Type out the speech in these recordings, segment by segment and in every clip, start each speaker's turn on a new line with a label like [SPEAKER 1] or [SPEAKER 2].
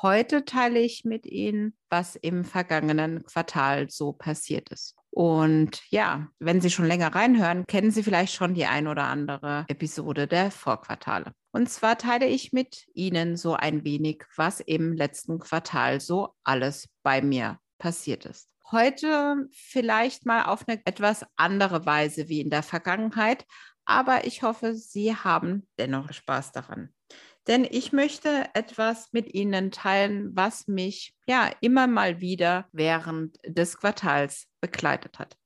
[SPEAKER 1] Heute teile ich mit Ihnen, was im vergangenen Quartal so passiert ist. Und ja, wenn Sie schon länger reinhören, kennen Sie vielleicht schon die ein oder andere Episode der Vorquartale. Und zwar teile ich mit Ihnen so ein wenig, was im letzten Quartal so alles bei mir passiert ist. Heute vielleicht mal auf eine etwas andere Weise wie in der Vergangenheit, aber ich hoffe, Sie haben dennoch Spaß daran. Denn ich möchte etwas mit Ihnen teilen, was mich ja immer mal wieder während des Quartals begleitet hat.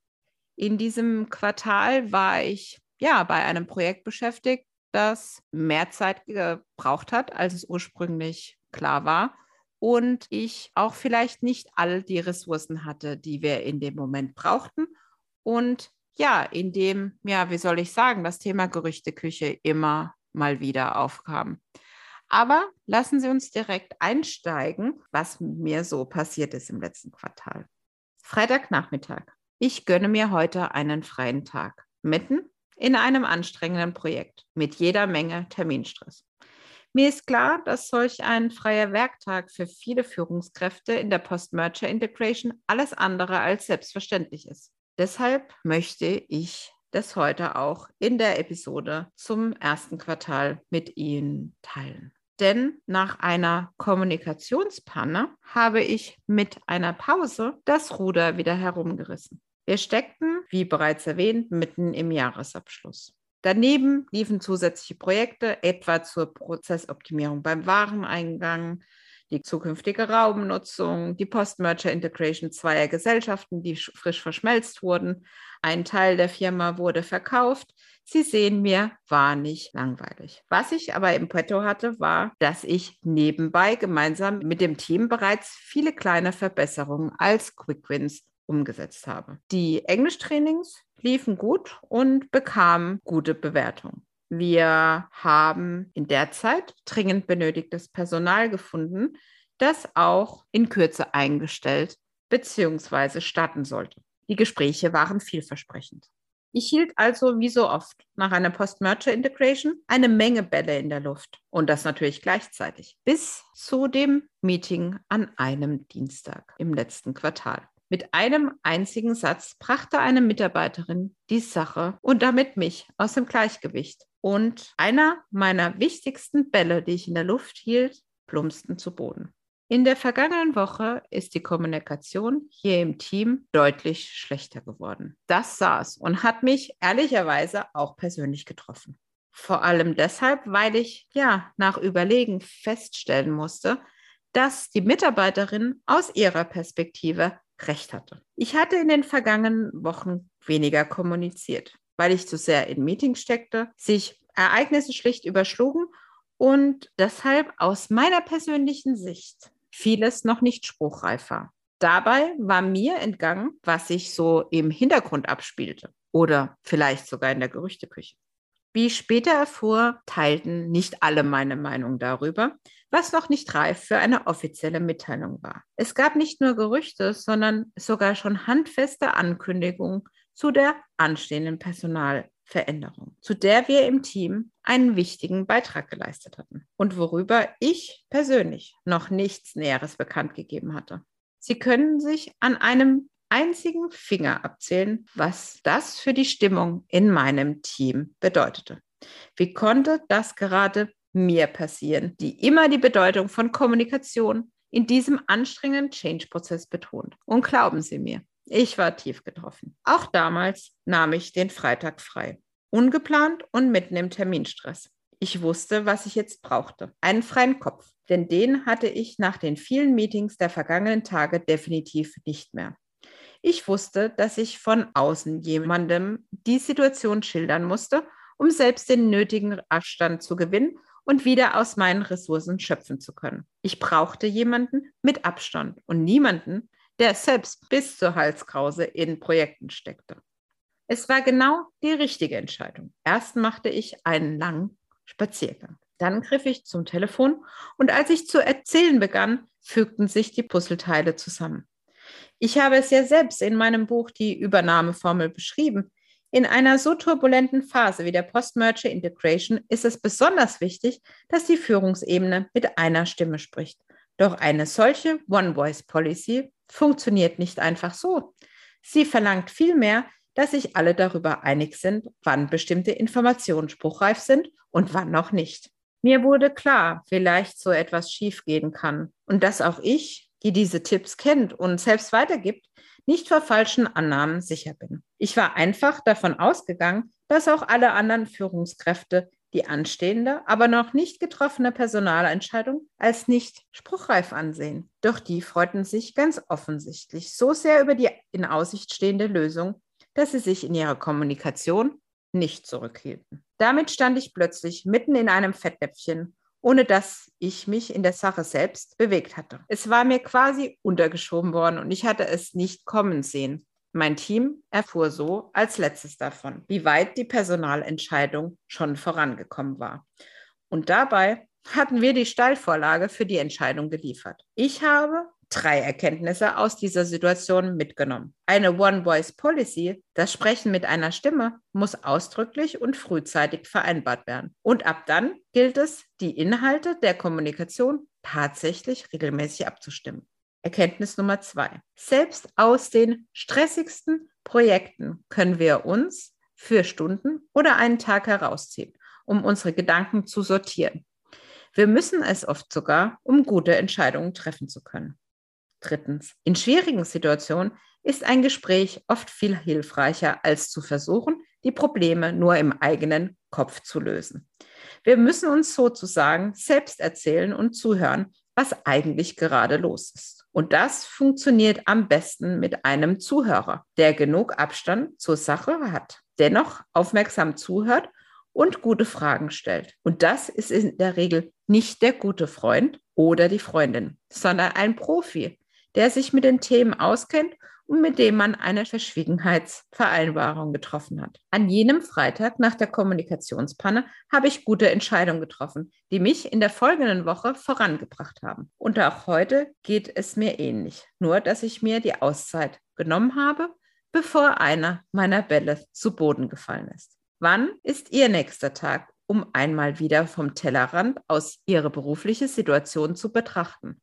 [SPEAKER 1] In diesem Quartal war ich ja bei einem Projekt beschäftigt, das mehr Zeit gebraucht hat, als es ursprünglich klar war. Und ich auch vielleicht nicht all die Ressourcen hatte, die wir in dem Moment brauchten. Und ja, in dem, ja, wie soll ich sagen, das Thema Gerüchteküche immer mal wieder aufkam. Aber lassen Sie uns direkt einsteigen, was mir so passiert ist im letzten Quartal. Freitagnachmittag. Ich gönne mir heute einen freien Tag, mitten in einem anstrengenden Projekt mit jeder Menge Terminstress. Mir ist klar, dass solch ein freier Werktag für viele Führungskräfte in der Post-Merger Integration alles andere als selbstverständlich ist. Deshalb möchte ich das heute auch in der Episode zum ersten Quartal mit Ihnen teilen. Denn nach einer Kommunikationspanne habe ich mit einer Pause das Ruder wieder herumgerissen. Wir steckten, wie bereits erwähnt, mitten im Jahresabschluss. Daneben liefen zusätzliche Projekte, etwa zur Prozessoptimierung beim Wareneingang, die zukünftige Raumnutzung, die Post-Merger Integration zweier Gesellschaften, die frisch verschmelzt wurden. Ein Teil der Firma wurde verkauft. Sie sehen mir, war nicht langweilig. Was ich aber im Petto hatte, war, dass ich nebenbei gemeinsam mit dem Team bereits viele kleine Verbesserungen als Quick Wins umgesetzt habe. Die Englischtrainings liefen gut und bekamen gute Bewertungen. Wir haben in der Zeit dringend benötigtes Personal gefunden, das auch in Kürze eingestellt bzw. starten sollte. Die Gespräche waren vielversprechend. Ich hielt also wie so oft nach einer Post-Merger Integration eine Menge Bälle in der Luft und das natürlich gleichzeitig bis zu dem Meeting an einem Dienstag im letzten Quartal. Mit einem einzigen Satz brachte eine Mitarbeiterin die Sache und damit mich aus dem Gleichgewicht. Und einer meiner wichtigsten Bälle, die ich in der Luft hielt, plumpsten zu Boden. In der vergangenen Woche ist die Kommunikation hier im Team deutlich schlechter geworden. Das saß und hat mich ehrlicherweise auch persönlich getroffen. Vor allem deshalb, weil ich ja nach Überlegen feststellen musste, dass die Mitarbeiterin aus ihrer Perspektive recht hatte. Ich hatte in den vergangenen Wochen weniger kommuniziert weil ich zu sehr in Meetings steckte, sich Ereignisse schlicht überschlugen und deshalb aus meiner persönlichen Sicht vieles noch nicht spruchreif war. Dabei war mir entgangen, was sich so im Hintergrund abspielte oder vielleicht sogar in der Gerüchteküche. Wie ich später erfuhr, teilten nicht alle meine Meinung darüber, was noch nicht reif für eine offizielle Mitteilung war. Es gab nicht nur Gerüchte, sondern sogar schon handfeste Ankündigungen zu der anstehenden Personalveränderung, zu der wir im Team einen wichtigen Beitrag geleistet hatten und worüber ich persönlich noch nichts Näheres bekannt gegeben hatte. Sie können sich an einem einzigen Finger abzählen, was das für die Stimmung in meinem Team bedeutete. Wie konnte das gerade mir passieren, die immer die Bedeutung von Kommunikation in diesem anstrengenden Change-Prozess betont? Und glauben Sie mir, ich war tief getroffen. Auch damals nahm ich den Freitag frei. Ungeplant und mitten im Terminstress. Ich wusste, was ich jetzt brauchte. Einen freien Kopf. Denn den hatte ich nach den vielen Meetings der vergangenen Tage definitiv nicht mehr. Ich wusste, dass ich von außen jemandem die Situation schildern musste, um selbst den nötigen Abstand zu gewinnen und wieder aus meinen Ressourcen schöpfen zu können. Ich brauchte jemanden mit Abstand und niemanden, der selbst bis zur Halskrause in Projekten steckte. Es war genau die richtige Entscheidung. Erst machte ich einen langen Spaziergang. Dann griff ich zum Telefon und als ich zu erzählen begann, fügten sich die Puzzleteile zusammen. Ich habe es ja selbst in meinem Buch die Übernahmeformel beschrieben. In einer so turbulenten Phase wie der Post-Merger Integration ist es besonders wichtig, dass die Führungsebene mit einer Stimme spricht. Doch eine solche One-Voice-Policy funktioniert nicht einfach so. Sie verlangt vielmehr, dass sich alle darüber einig sind, wann bestimmte Informationen spruchreif sind und wann noch nicht. Mir wurde klar, vielleicht so etwas schiefgehen kann und dass auch ich, die diese Tipps kennt und selbst weitergibt, nicht vor falschen Annahmen sicher bin. Ich war einfach davon ausgegangen, dass auch alle anderen Führungskräfte die anstehende, aber noch nicht getroffene Personalentscheidung als nicht spruchreif ansehen. Doch die freuten sich ganz offensichtlich so sehr über die in Aussicht stehende Lösung, dass sie sich in ihrer Kommunikation nicht zurückhielten. Damit stand ich plötzlich mitten in einem Fettnäpfchen, ohne dass ich mich in der Sache selbst bewegt hatte. Es war mir quasi untergeschoben worden und ich hatte es nicht kommen sehen. Mein Team erfuhr so als letztes davon, wie weit die Personalentscheidung schon vorangekommen war. Und dabei hatten wir die Steilvorlage für die Entscheidung geliefert. Ich habe drei Erkenntnisse aus dieser Situation mitgenommen. Eine One-Voice-Policy, das Sprechen mit einer Stimme, muss ausdrücklich und frühzeitig vereinbart werden. Und ab dann gilt es, die Inhalte der Kommunikation tatsächlich regelmäßig abzustimmen. Erkenntnis Nummer zwei. Selbst aus den stressigsten Projekten können wir uns für Stunden oder einen Tag herausziehen, um unsere Gedanken zu sortieren. Wir müssen es oft sogar, um gute Entscheidungen treffen zu können. Drittens, in schwierigen Situationen ist ein Gespräch oft viel hilfreicher, als zu versuchen, die Probleme nur im eigenen Kopf zu lösen. Wir müssen uns sozusagen selbst erzählen und zuhören, was eigentlich gerade los ist. Und das funktioniert am besten mit einem Zuhörer, der genug Abstand zur Sache hat, dennoch aufmerksam zuhört und gute Fragen stellt. Und das ist in der Regel nicht der gute Freund oder die Freundin, sondern ein Profi, der sich mit den Themen auskennt und mit dem man eine Verschwiegenheitsvereinbarung getroffen hat. An jenem Freitag nach der Kommunikationspanne habe ich gute Entscheidungen getroffen, die mich in der folgenden Woche vorangebracht haben. Und auch heute geht es mir ähnlich, nur dass ich mir die Auszeit genommen habe, bevor einer meiner Bälle zu Boden gefallen ist. Wann ist Ihr nächster Tag, um einmal wieder vom Tellerrand aus Ihre berufliche Situation zu betrachten?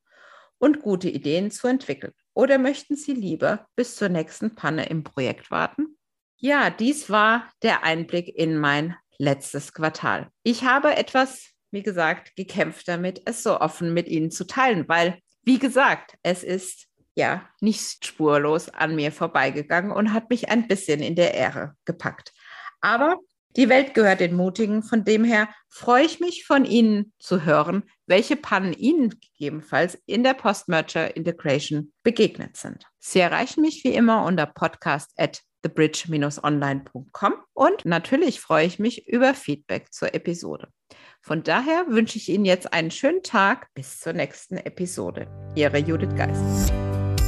[SPEAKER 1] und gute Ideen zu entwickeln? Oder möchten Sie lieber bis zur nächsten Panne im Projekt warten? Ja, dies war der Einblick in mein letztes Quartal. Ich habe etwas, wie gesagt, gekämpft damit, es so offen mit Ihnen zu teilen, weil, wie gesagt, es ist ja nicht spurlos an mir vorbeigegangen und hat mich ein bisschen in der Ehre gepackt. Aber die Welt gehört den Mutigen. Von dem her freue ich mich von Ihnen zu hören, welche Pannen Ihnen gegebenenfalls in der Post-Merger Integration begegnet sind. Sie erreichen mich wie immer unter podcast at thebridge-online.com und natürlich freue ich mich über Feedback zur Episode. Von daher wünsche ich Ihnen jetzt einen schönen Tag. Bis zur nächsten Episode. Ihre Judith Geist.